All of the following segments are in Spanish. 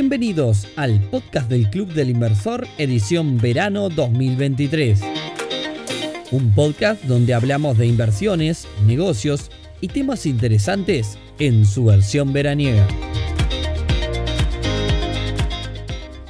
Bienvenidos al podcast del Club del Inversor edición verano 2023. Un podcast donde hablamos de inversiones, negocios y temas interesantes en su versión veraniega.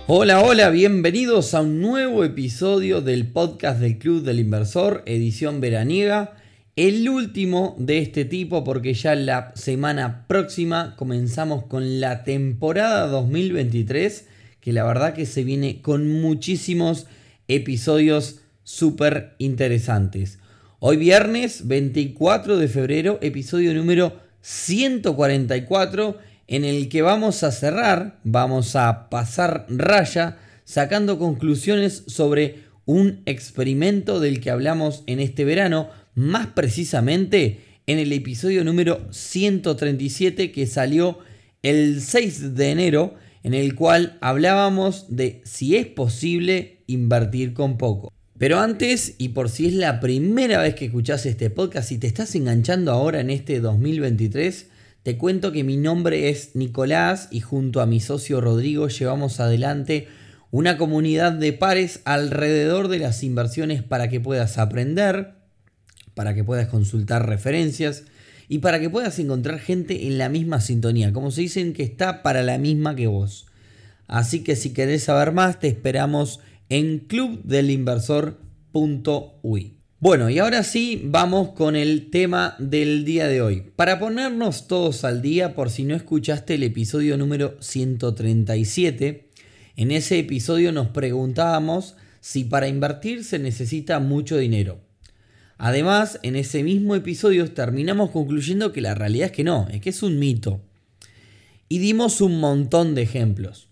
Hola, hola, bienvenidos a un nuevo episodio del podcast del Club del Inversor edición veraniega el último de este tipo porque ya la semana próxima comenzamos con la temporada 2023 que la verdad que se viene con muchísimos episodios súper interesantes. Hoy viernes 24 de febrero, episodio número 144 en el que vamos a cerrar, vamos a pasar raya sacando conclusiones sobre un experimento del que hablamos en este verano más precisamente en el episodio número 137 que salió el 6 de enero, en el cual hablábamos de si es posible invertir con poco. Pero antes, y por si es la primera vez que escuchas este podcast y te estás enganchando ahora en este 2023, te cuento que mi nombre es Nicolás y junto a mi socio Rodrigo llevamos adelante una comunidad de pares alrededor de las inversiones para que puedas aprender, para que puedas consultar referencias y para que puedas encontrar gente en la misma sintonía, como se dicen que está para la misma que vos. Así que si querés saber más, te esperamos en clubdelinversor.uy. Bueno, y ahora sí vamos con el tema del día de hoy. Para ponernos todos al día, por si no escuchaste el episodio número 137, en ese episodio nos preguntábamos si para invertir se necesita mucho dinero. Además, en ese mismo episodio terminamos concluyendo que la realidad es que no, es que es un mito. Y dimos un montón de ejemplos.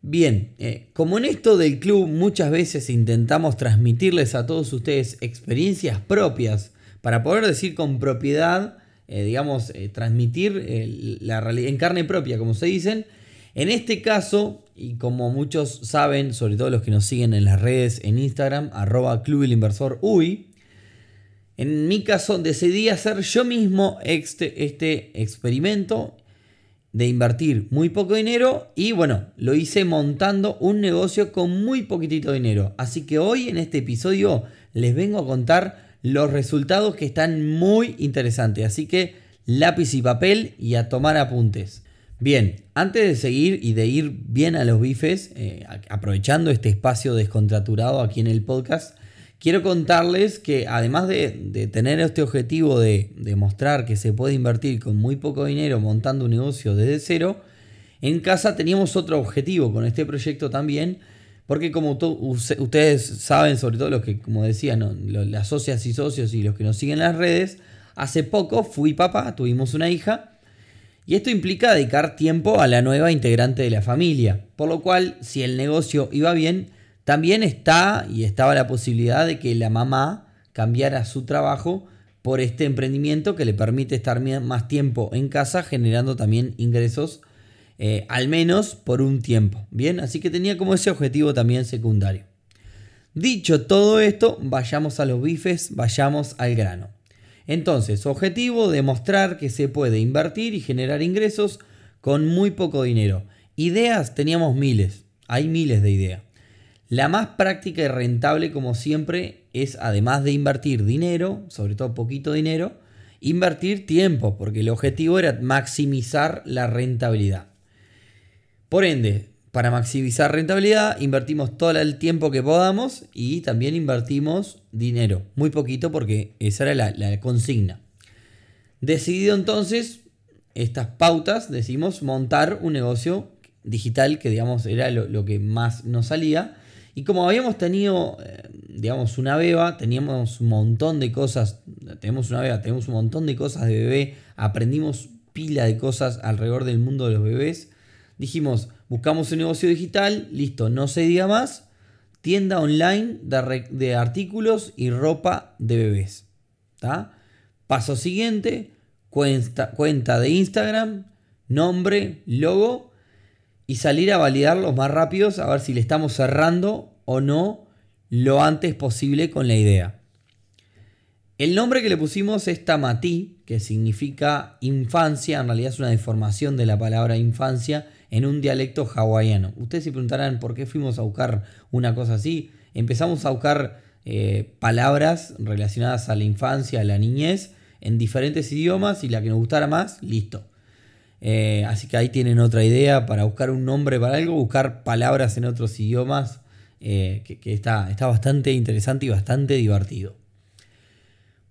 Bien, eh, como en esto del club muchas veces intentamos transmitirles a todos ustedes experiencias propias para poder decir con propiedad, eh, digamos, eh, transmitir la realidad en carne propia, como se dicen, en este caso, y como muchos saben, sobre todo los que nos siguen en las redes en Instagram, arroba Club el Inversor en mi caso decidí hacer yo mismo este, este experimento de invertir muy poco dinero y bueno, lo hice montando un negocio con muy poquitito dinero. Así que hoy en este episodio les vengo a contar los resultados que están muy interesantes. Así que lápiz y papel y a tomar apuntes. Bien, antes de seguir y de ir bien a los bifes, eh, aprovechando este espacio descontraturado aquí en el podcast, quiero contarles que además de, tener este objetivo de demostrar que se puede invertir con muy poco dinero montando un negocio desde cero, en casa teníamos otro objetivo con este proyecto también, porque como ustedes saben, sobre todo los que, como decía, las socias y socios y los que nos siguen en las redes, hace poco fui papá, tuvimos una hija, y esto implica dedicar tiempo a la nueva integrante de la familia, por lo cual si el negocio iba bien, también está y estaba la posibilidad de que la mamá cambiara su trabajo por este emprendimiento que le permite estar más tiempo en casa generando también ingresos eh, al menos por un tiempo. Bien, así que tenía como ese objetivo también secundario. Dicho todo esto, vayamos a los bifes, vayamos al grano. Entonces, objetivo, demostrar que se puede invertir y generar ingresos con muy poco dinero. Ideas teníamos miles, hay miles de ideas. La más práctica y rentable, como siempre, es además de invertir dinero, sobre todo poquito dinero, invertir tiempo, porque el objetivo era maximizar la rentabilidad. Por ende, para maximizar rentabilidad, invertimos todo el tiempo que podamos y también invertimos dinero, muy poquito porque esa era la, consigna. Decidido entonces estas pautas, decimos montar un negocio digital que digamos era lo que más nos salía y como habíamos tenido, eh, digamos, una beba, teníamos un montón de cosas, tenemos una beba, tenemos un montón de cosas de bebé, aprendimos pila de cosas alrededor del mundo de los bebés, dijimos, buscamos un negocio digital, listo, no se diga más, tienda online de, artículos y ropa de bebés. Paso siguiente, cuenta de Instagram, nombre, logo y salir a validar los más rápidos a ver si le estamos cerrando o no lo antes posible con la idea. El nombre que le pusimos es Tamatí, que significa infancia, en realidad es una deformación de la palabra infancia en un dialecto hawaiano. Ustedes se preguntarán por qué fuimos a buscar una cosa así. Empezamos a buscar eh, palabras relacionadas a la infancia, a la niñez, en diferentes idiomas y la que nos gustara más, listo. Eh, así que ahí tienen otra idea para buscar un nombre para algo, buscar palabras en otros idiomas, eh, que, está, está bastante interesante y bastante divertido.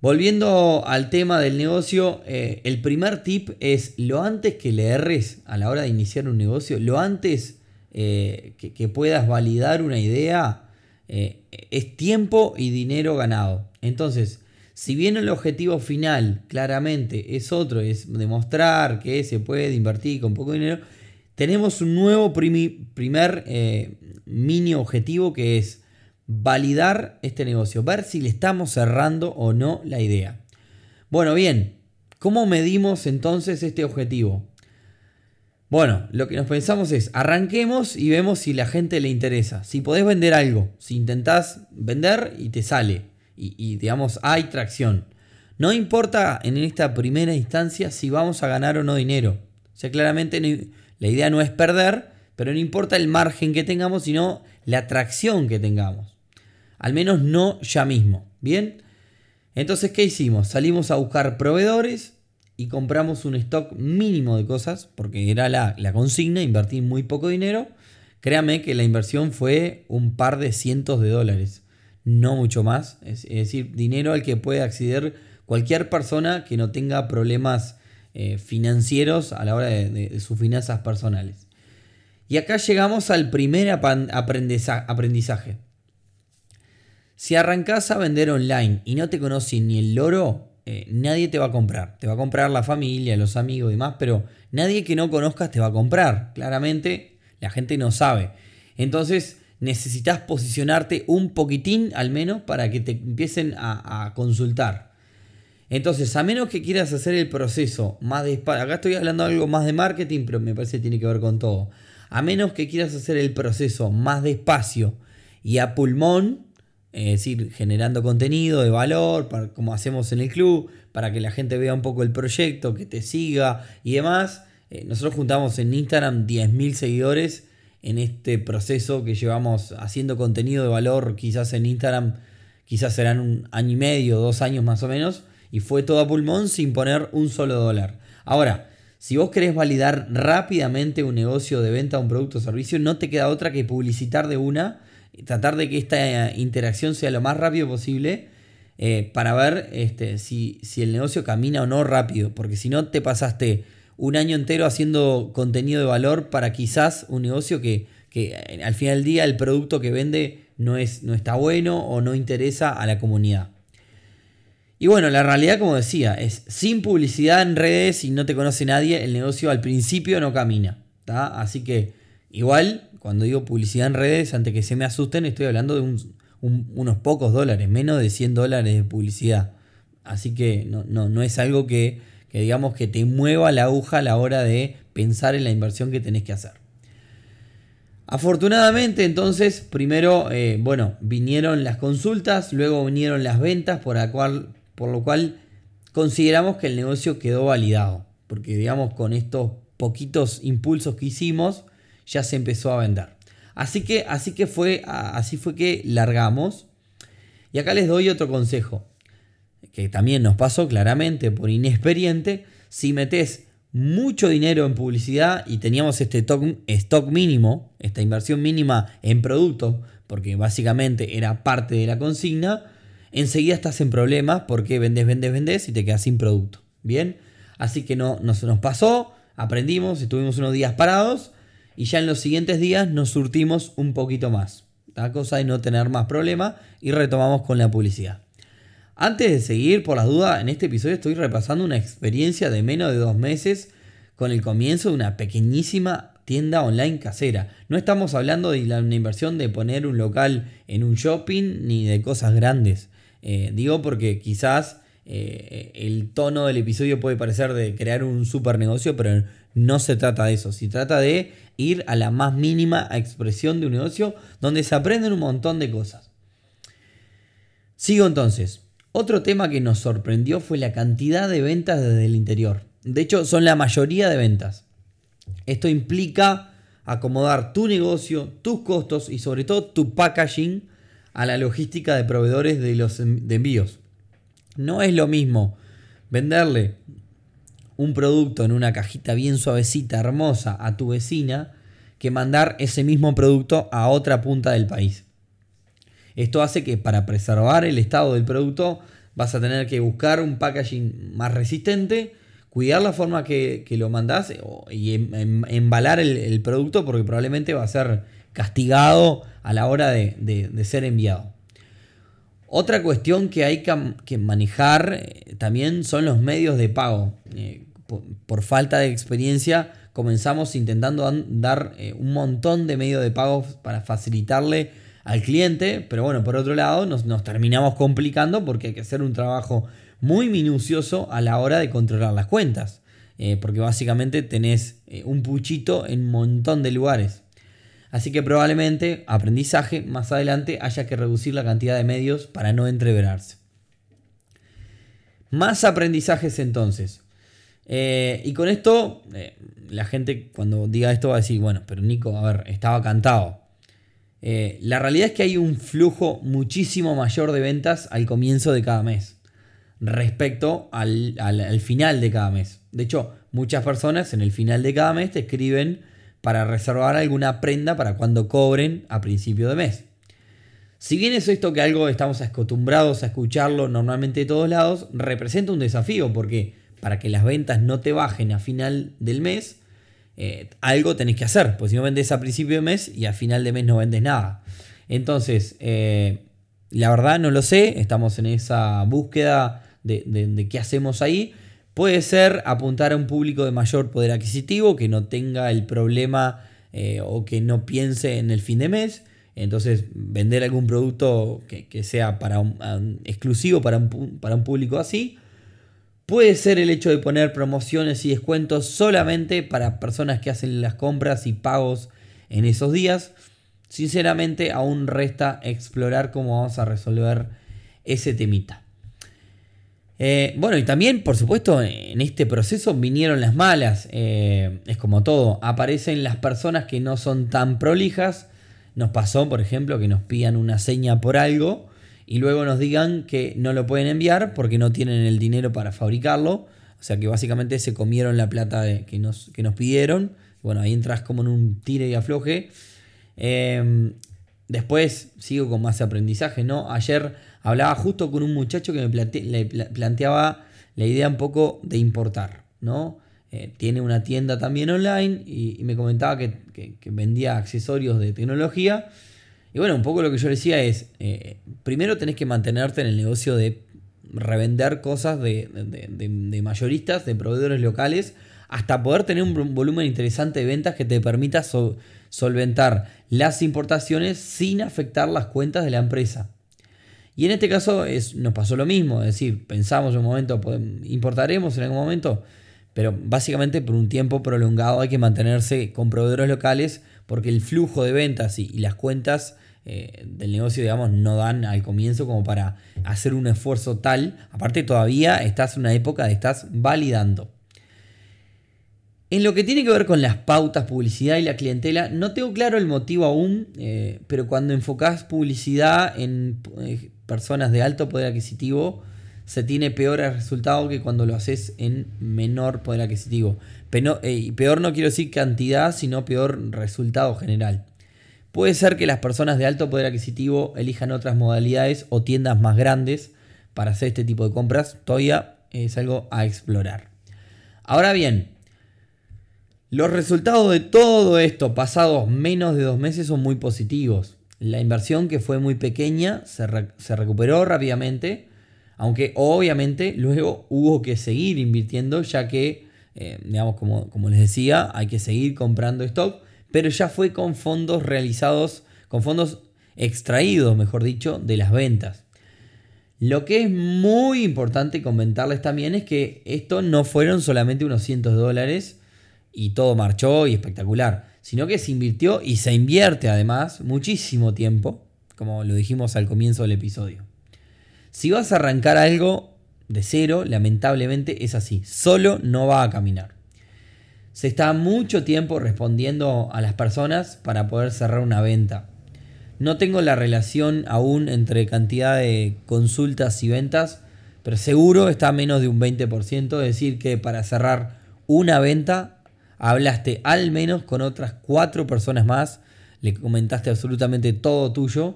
Volviendo al tema del negocio, eh, el primer tip es lo antes que le erres a la hora de iniciar un negocio, lo antes que, puedas validar una idea, es tiempo y dinero ganado. Entonces, si bien el objetivo final claramente es otro, es demostrar que se puede invertir con poco dinero, tenemos un nuevo primer eh, mini objetivo que es validar este negocio, ver si le estamos cerrando o no la idea. Bueno, bien, ¿cómo medimos entonces este objetivo? Bueno, lo que nos pensamos es, arranquemos y vemos si la gente le interesa. Si podés vender algo, si intentás vender y te sale, y, digamos hay tracción. No importa en esta primera instancia si vamos a ganar o no dinero. O sea, claramente la idea no es perder, pero no importa el margen que tengamos, sino la atracción que tengamos. Al menos no ya mismo. ¿Bien? Entonces, ¿qué hicimos? Salimos a buscar proveedores y compramos un stock mínimo de cosas, porque era la, la consigna, invertir muy poco dinero. Créame que la inversión fue un par de cientos de dólares no mucho más. Es, decir, dinero al que puede acceder cualquier persona que no tenga problemas eh, financieros a la hora de, sus finanzas personales. Y acá llegamos al primer aprendizaje. Si arrancás a vender online y no te conoce ni el loro, eh, nadie te va a comprar. Te va a comprar la familia, los amigos y demás, pero nadie que no conozcas te va a comprar. Claramente la gente no sabe. Entonces, necesitas posicionarte un poquitín al menos para que te empiecen a, consultar. Entonces, a menos que quieras hacer el proceso más despacio, acá estoy hablando de algo más de marketing, pero me parece que tiene que ver con todo. A menos que quieras hacer el proceso más despacio y a pulmón, es decir, generando contenido de valor, como hacemos en el club, para que la gente vea un poco el proyecto, que te siga y demás. Eh, nosotros juntamos en Instagram 10.000 seguidores en este proceso que llevamos haciendo contenido de valor, quizás en Instagram, quizás serán un año y medio, dos años más o menos, y fue todo a pulmón sin poner un solo dólar. Ahora, si vos querés validar rápidamente un negocio de venta un producto o servicio, no te queda otra que publicitar de una, tratar de que esta interacción sea lo más rápido posible. Eh, para ver este, si, si el negocio camina o no rápido, porque si no te pasaste un año entero haciendo contenido de valor para quizás un negocio que, eh, al final del día el producto que vende no, es, no está bueno o no interesa a la comunidad. Y bueno, la realidad, como decía, es sin publicidad en redes y no te conoce nadie, el negocio al principio no camina. Así que, igual, cuando digo publicidad en redes, antes que se me asusten, estoy hablando de unos pocos dólares, menos de 100 dólares de publicidad. Así que no, no, no es algo que que digamos que te mueva la aguja a la hora de pensar en la inversión que tenés que hacer. Afortunadamente entonces, primero, eh, bueno, vinieron las consultas, luego vinieron las ventas, por, la cual, por lo cual consideramos que el negocio quedó validado, porque digamos con estos poquitos impulsos que hicimos, ya se empezó a vender. Así que, así que fue, así fue que largamos. Y acá les doy otro consejo que también nos pasó claramente por inexperiente, si metes mucho dinero en publicidad y teníamos este stock, mínimo, esta inversión mínima en producto, porque básicamente era parte de la consigna, enseguida estás en problemas porque vendes, vendes, vendes y te quedas sin producto. Bien, así que no, nos, nos pasó, aprendimos, estuvimos unos días parados y ya en los siguientes días nos surtimos un poquito más. La cosa de no tener más problemas y retomamos con la publicidad. Antes de seguir, por las dudas, en este episodio estoy repasando una experiencia de menos de dos meses con el comienzo de una pequeñísima tienda online casera. No estamos hablando de la, una inversión de poner un local en un shopping ni de cosas grandes. Eh, digo porque quizás eh, el tono del episodio puede parecer de crear un super negocio, pero no se trata de eso. Se trata de ir a la más mínima expresión de un negocio donde se aprenden un montón de cosas. Sigo entonces. Otro tema que nos sorprendió fue la cantidad de ventas desde el interior. De hecho, son la mayoría de ventas. Esto implica acomodar tu negocio, tus costos y sobre todo tu packaging a la logística de proveedores de los de envíos. No es lo mismo venderle un producto en una cajita bien suavecita, hermosa, a tu vecina, que mandar ese mismo producto a otra punta del país. Esto hace que para preservar el estado del producto vas a tener que buscar un packaging más resistente, cuidar la forma que, lo mandás y em, em, embalar el, producto porque probablemente va a ser castigado a la hora de, ser enviado. Otra cuestión que hay que manejar eh, también son los medios de pago. Eh, por, falta de experiencia comenzamos intentando dar eh, un montón de medios de pago para facilitarle al cliente, pero bueno, por otro lado nos, terminamos complicando porque hay que hacer un trabajo muy minucioso a la hora de controlar las cuentas, eh, porque básicamente tenés eh, un puchito en un montón de lugares. Así que probablemente, aprendizaje, más adelante haya que reducir la cantidad de medios para no entreverarse. Más aprendizajes entonces. Eh, y con esto, la gente cuando diga esto va a decir, bueno, pero Nico, a ver, estaba cantado. Eh, la realidad es que hay un flujo muchísimo mayor de ventas al comienzo de cada mes respecto al, final de cada mes. De hecho, muchas personas en el final de cada mes te escriben para reservar alguna prenda para cuando cobren a principio de mes. Si bien es esto que algo estamos acostumbrados a escucharlo normalmente de todos lados, representa un desafío porque para que las ventas no te bajen a final del mes, eh, algo tenés que hacer, pues si no vendes a principio de mes y a final de mes no vendes nada. Entonces, eh, la verdad no lo sé, estamos en esa búsqueda de, qué hacemos ahí. Puede ser apuntar a un público de mayor poder adquisitivo que no tenga el problema eh, o que no piense en el fin de mes. Entonces, vender algún producto que, sea para exclusivo para un, para un público así. Puede ser el hecho de poner promociones y descuentos solamente para personas que hacen las compras y pagos en esos días. Sinceramente, aún resta explorar cómo vamos a resolver ese temita. Eh, bueno, y también, por supuesto, en este proceso vinieron las malas. Eh, es como todo, aparecen las personas que no son tan prolijas. Nos pasó, por ejemplo, que nos pidan una seña por algo y luego nos digan que no lo pueden enviar porque no tienen el dinero para fabricarlo. O sea que básicamente se comieron la plata que, nos, que nos pidieron. Bueno, ahí entras como en un tire y afloje. Em, después sigo con más aprendizaje, ¿no? Ayer hablaba justo con un muchacho que me le planteaba la idea un poco de importar, ¿no? Eh, tiene una tienda también online y, me comentaba que, que vendía accesorios de tecnología y bueno, un poco lo que yo decía es, eh, primero tenés que mantenerte en el negocio de revender cosas de, mayoristas, de proveedores locales, hasta poder tener un volumen interesante de ventas que te permita solventar las importaciones sin afectar las cuentas de la empresa. Y en este caso es, nos pasó lo mismo, es decir, pensamos en un momento, importaremos en algún momento, pero básicamente por un tiempo prolongado hay que mantenerse con proveedores locales porque el flujo de ventas y las cuentas eh, del negocio, digamos, no dan al comienzo como para hacer un esfuerzo tal. Aparte todavía estás en una época de estás validando. En lo que tiene que ver con las pautas, publicidad y la clientela, no tengo claro el motivo aún, eh, pero cuando enfocas publicidad en eh, personas de alto poder adquisitivo, se tiene peor resultado que cuando lo haces en menor poder adquisitivo. Pero, peor no quiero decir cantidad, sino peor resultado general. Puede ser que las personas de alto poder adquisitivo elijan otras modalidades o tiendas más grandes para hacer este tipo de compras. Todavía es algo a explorar. Ahora bien, los resultados de todo esto pasados menos de dos meses son muy positivos. La inversión que fue muy pequeña se, recuperó rápidamente, aunque obviamente luego hubo que seguir invirtiendo ya que, eh, digamos, como, como les decía, hay que seguir comprando stock pero ya fue con fondos realizados, con fondos extraídos, mejor dicho, de las ventas. Lo que es muy importante comentarles también es que esto no fueron solamente unos cientos de dólares y todo marchó y espectacular, sino que se invirtió y se invierte además muchísimo tiempo, como lo dijimos al comienzo del episodio. Si vas a arrancar algo de cero, lamentablemente es así, solo no va a caminar. Se está mucho tiempo respondiendo a las personas para poder cerrar una venta. No tengo la relación aún entre cantidad de consultas y ventas, pero seguro está a menos de un 20%, es decir, que para cerrar una venta hablaste al menos con otras cuatro personas más, le comentaste absolutamente todo tuyo,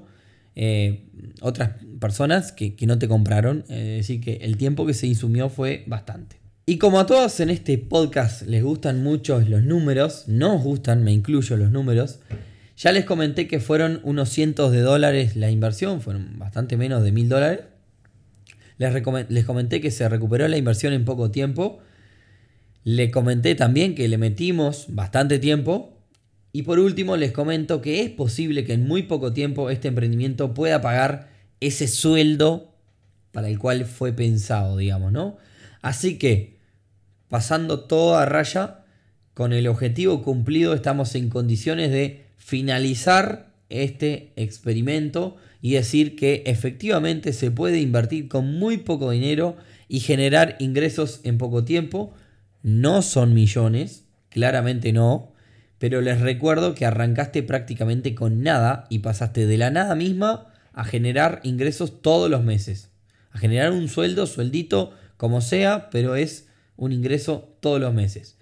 eh, otras personas que, que, no te compraron, es decir, que el tiempo que se insumió fue bastante. Y como a todos en este podcast les gustan mucho los números, nos gustan, me incluyo los números, ya les comenté que fueron unos cientos de dólares la inversión, fueron bastante menos de mil dólares. Les, les comenté que se recuperó la inversión en poco tiempo. Le comenté también que le metimos bastante tiempo. Y por último les comento que es posible que en muy poco tiempo este emprendimiento pueda pagar ese sueldo para el cual fue pensado, digamos, ¿no? Así que pasando toda raya, con el objetivo cumplido estamos en condiciones de finalizar este experimento y decir que efectivamente se puede invertir con muy poco dinero y generar ingresos en poco tiempo. No son millones, claramente no, pero les recuerdo que arrancaste prácticamente con nada y pasaste de la nada misma a generar ingresos todos los meses. A generar un sueldo, sueldito, como sea, pero es un ingreso todos los meses.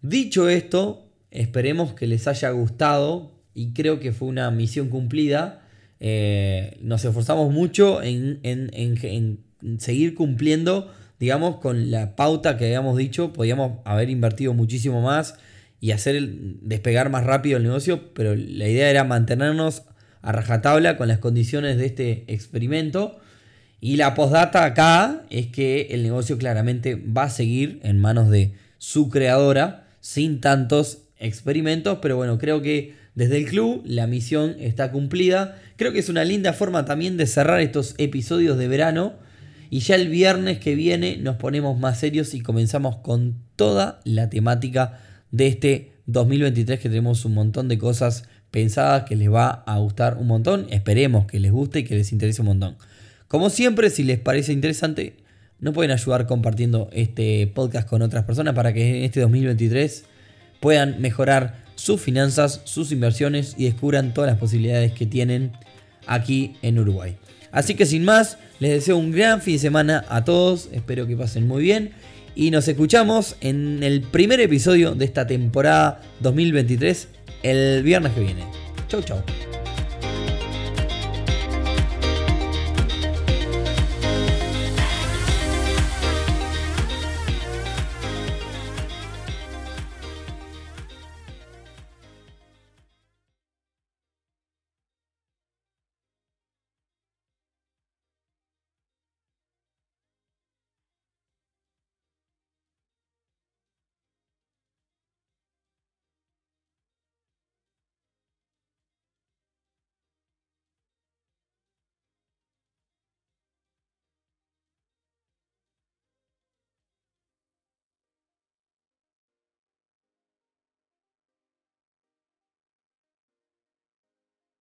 Dicho esto, esperemos que les haya gustado y creo que fue una misión cumplida. Eh, nos esforzamos mucho en, seguir cumpliendo, digamos, con la pauta que habíamos dicho. Podíamos haber invertido muchísimo más y hacer despegar más rápido el negocio, pero la idea era mantenernos a rajatabla con las condiciones de este experimento. Y la postdata acá es que el negocio claramente va a seguir en manos de su creadora sin tantos experimentos, pero bueno, creo que desde el club la misión está cumplida. Creo que es una linda forma también de cerrar estos episodios de verano. Y ya el viernes que viene nos ponemos más serios y comenzamos con toda la temática de este 2023 que tenemos un montón de cosas pensadas que les va a gustar un montón. Esperemos que les guste y que les interese un montón. Como siempre, si les parece interesante, nos pueden ayudar compartiendo este podcast con otras personas para que en este 2023 puedan mejorar sus finanzas, sus inversiones y descubran todas las posibilidades que tienen aquí en Uruguay. Así que sin más, les deseo un gran fin de semana a todos, espero que pasen muy bien y nos escuchamos en el primer episodio de esta temporada 2023 el viernes que viene. Chau chau.